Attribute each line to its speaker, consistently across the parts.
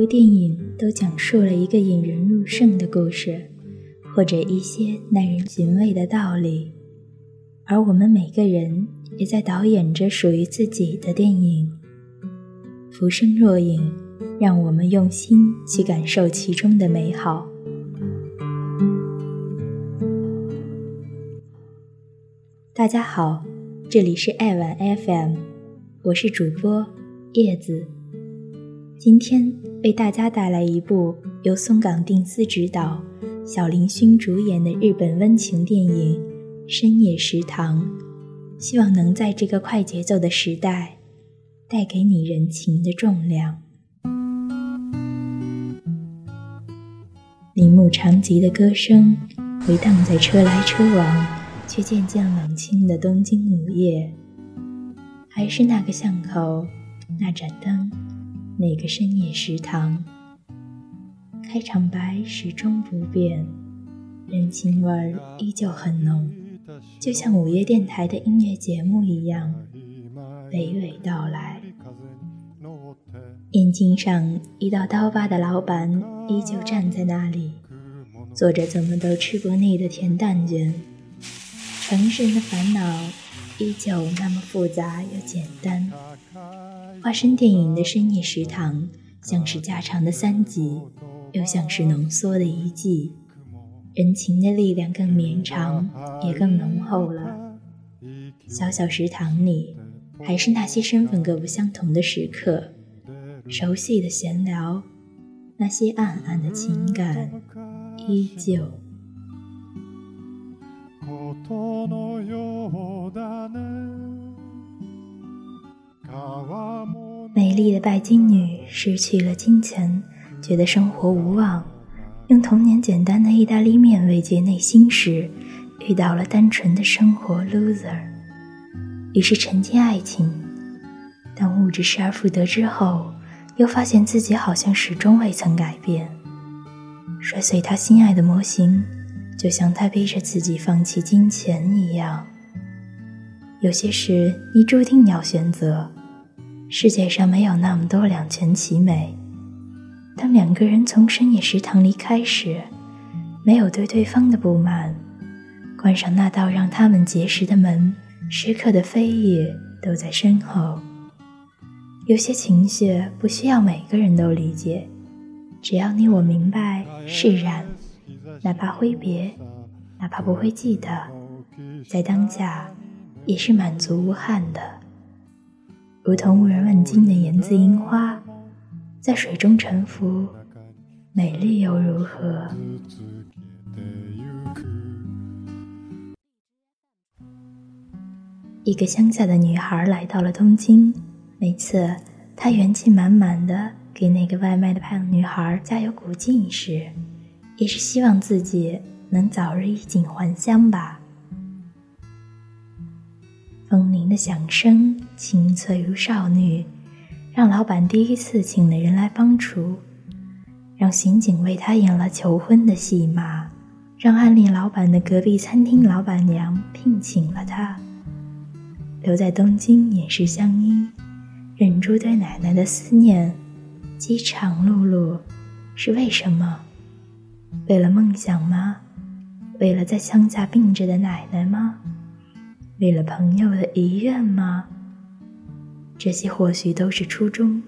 Speaker 1: 部电影都讲述了一个引人入胜的故事，或者一些耐人寻味的道理，而我们每个人也在导演着属于自己的电影。浮生若影，让我们用心去感受其中的美好。大家好，这里是爱晚 FM，我是主播叶子。今天为大家带来一部由松冈定司执导、小林薰主演的日本温情电影《深夜食堂》，希望能在这个快节奏的时代，带给你人情的重量。铃木长吉的歌声回荡在车来车往。却渐渐冷清的东京午夜，还是那个巷口，那盏灯，那个深夜食堂。开场白始终不变，人情味依旧很浓，就像午夜电台的音乐节目一样，娓娓道来。眼睛上一道刀疤的老板依旧站在那里，做着怎么都吃不腻的甜蛋卷。城市人的烦恼依旧那么复杂又简单。化身电影的深夜食堂，像是加长的三集，又像是浓缩的一季。人情的力量更绵长，也更浓厚了。小小食堂里，还是那些身份各不相同的食客，熟悉的闲聊，那些暗暗的情感，依旧。美丽的拜金女失去了金钱，觉得生活无望，用童年简单的意大利面慰藉内心时，遇到了单纯的生活 loser，于是沉浸爱情。当物质失而复得之后，又发现自己好像始终未曾改变，摔碎他心爱的模型。就像他逼着自己放弃金钱一样，有些事你注定要选择。世界上没有那么多两全其美。当两个人从深夜食堂离开时，没有对对方的不满，关上那道让他们结识的门，时刻的飞跃都在身后。有些情绪不需要每个人都理解，只要你我明白释然。哪怕挥别，哪怕不会记得，在当下也是满足无憾的。如同无人问津的言字樱花，在水中沉浮，美丽又如何？一个乡下的女孩来到了东京，每次她元气满满的给那个外卖的胖女孩加油鼓劲时。也是希望自己能早日衣锦还乡吧。的响声清脆如少女，让老板第一次请了人来帮厨，让刑警为他演了求婚的戏码，让暗恋老板的隔壁餐厅老板娘聘请了他，留在东京掩饰乡音，忍住对奶奶的思念，饥肠辘辘，是为什么？为了梦想吗？为了在乡下病着的奶奶吗？为了朋友的遗愿吗？这些或许都是初衷，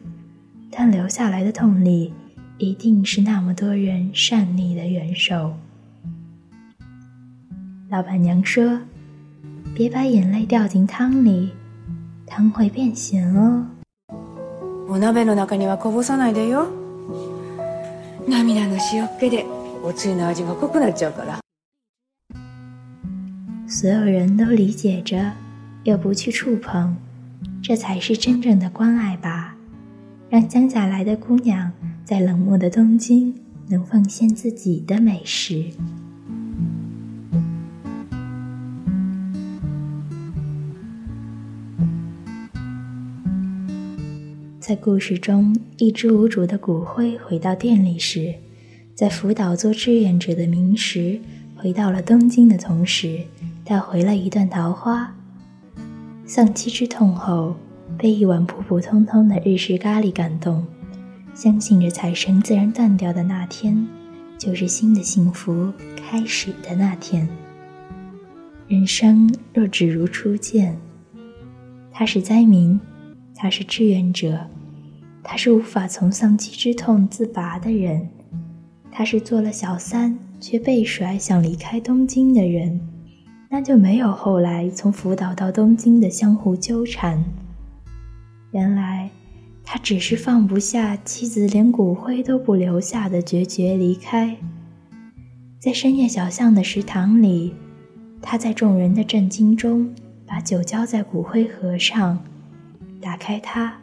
Speaker 1: 但留下来的动力，一定是那么多人善意的援手。老板娘说：“别把眼泪掉进汤里，汤会变咸哦。”お鍋の中にはこぼさないでよ。涙の塩気で。我最那就不可能叫个了。 所有人都理解着，又不去触碰，这才是真正的关爱吧。让乡下来的姑娘在冷漠的东京能奉献自己的美食。在故事中，一只无主的骨灰回到店里时。在福岛做志愿者的明石回到了东京的同时，带回了一段桃花。丧妻之痛后，被一碗普普通通的日式咖喱感动，相信着彩绳自然断掉的那天，就是新的幸福开始的那天。人生若只如初见，他是灾民，他是志愿者，他是无法从丧妻之痛自拔的人，他是做了小三却被甩想离开东京的人，那就没有后来从福岛到东京的相互纠缠。原来，他只是放不下妻子连骨灰都不留下的决绝离开。在深夜小巷的食堂里，他在众人的震惊中把酒浇在骨灰盒上，打开它，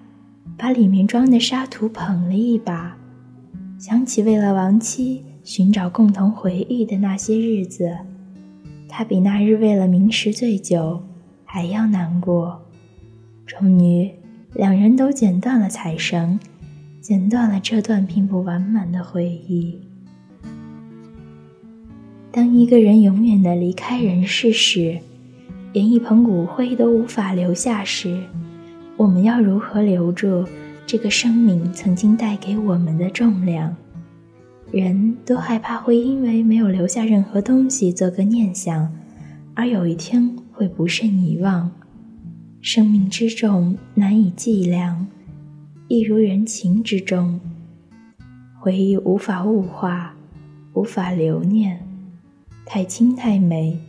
Speaker 1: 把里面装的沙土捧了一把，想起为了亡妻寻找共同回忆的那些日子，他比那日为了明食醉酒还要难过。终于。两人都剪断了彩绳，剪断了这段并不完满的回忆。当一个人永远的离开人世时，连一捧骨灰都无法留下时，我们要如何留住这个生命曾经带给我们的重量？人都害怕会因为没有留下任何东西做个念想，而有一天会不慎遗忘。生命之重难以计量，亦如人情之重。回忆无法物化，无法留念，太轻太美，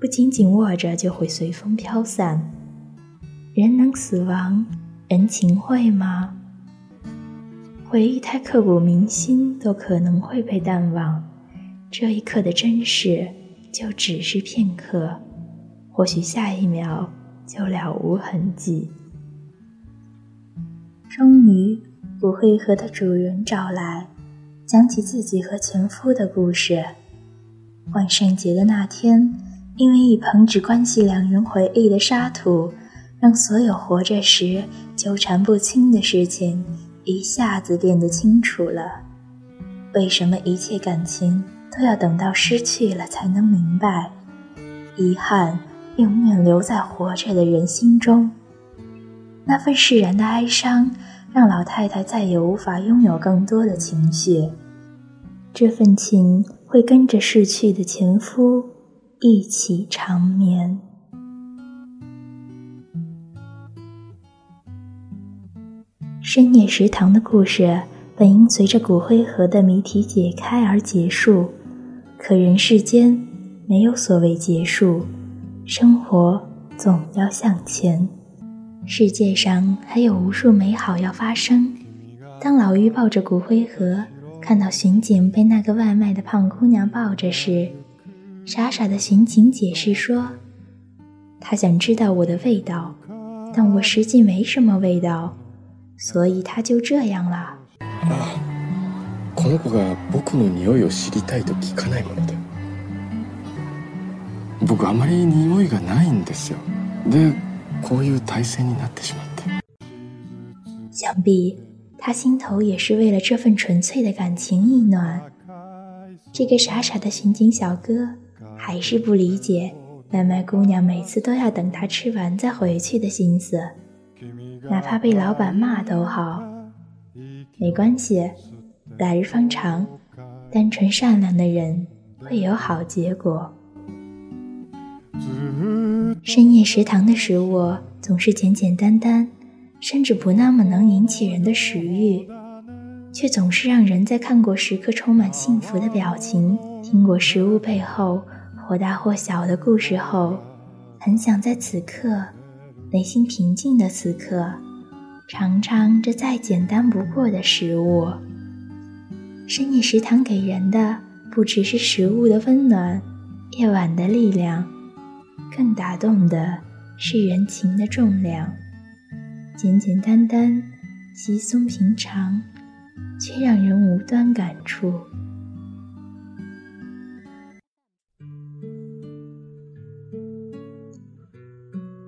Speaker 1: 不紧紧握着就会随风飘散。人能死亡，人情会吗？回忆太刻骨铭心，都可能会被淡忘。这一刻的真实，就只是片刻，或许下一秒。就了无痕迹。终于，骨灰盒的主人找来，讲起自己和前夫的故事。万圣节的那天，因为一捧只关系两人回忆的沙土，让所有活着时纠缠不清的事情一下子变得清楚了。为什么一切感情都要等到失去了才能明白？遗憾。永远留在活着的人心中，那份释然的哀伤，让老太太再也无法拥有更多的情绪。这份情会跟着逝去的前夫一起长眠。深夜食堂的故事本应随着骨灰盒的谜题解开而结束，可人世间没有所谓结束。生活总要向前，世界上还有无数美好要发生。当老于抱着骨灰盒，看到巡警被那个外卖的胖姑娘抱着时，傻傻的巡警解释说：“他想知道我的味道，但我实际没什么味道，所以他就这样了。”啊，
Speaker 2: この子が僕の匂いを知りたいと聞かないもので。僕あまり匂いがないんですよでこういう体勢になってしまって
Speaker 1: 想必他心头也是为了这份纯粹的感情一暖。这个傻傻的巡警小哥还是不理解外卖姑娘每次都要等他吃完再回去的心思， 哪怕被老板骂都好，没关系，来日方长，单纯善良的人会有好结果。深夜食堂的食物总是简简单单，甚至不那么能引起人的食欲，却总是让人在看过时刻充满幸福的表情，听过食物背后或大或小的故事后，很想在此刻，内心平静的此刻，尝尝这再简单不过的食物。深夜食堂给人的不只是食物的温暖，夜晚的力量。更打动的是人情的重量，简简单单、稀松平常，却让人无端感触。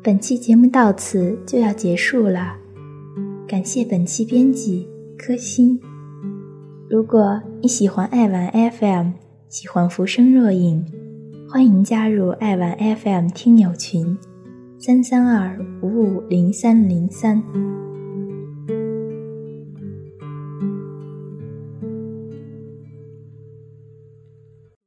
Speaker 1: 本期节目到此就要结束了，感谢本期编辑柯欣。如果你喜欢爱玩 FM，喜欢浮生若影。欢迎加入爱玩 FM 听友群，三三二五五零三零三。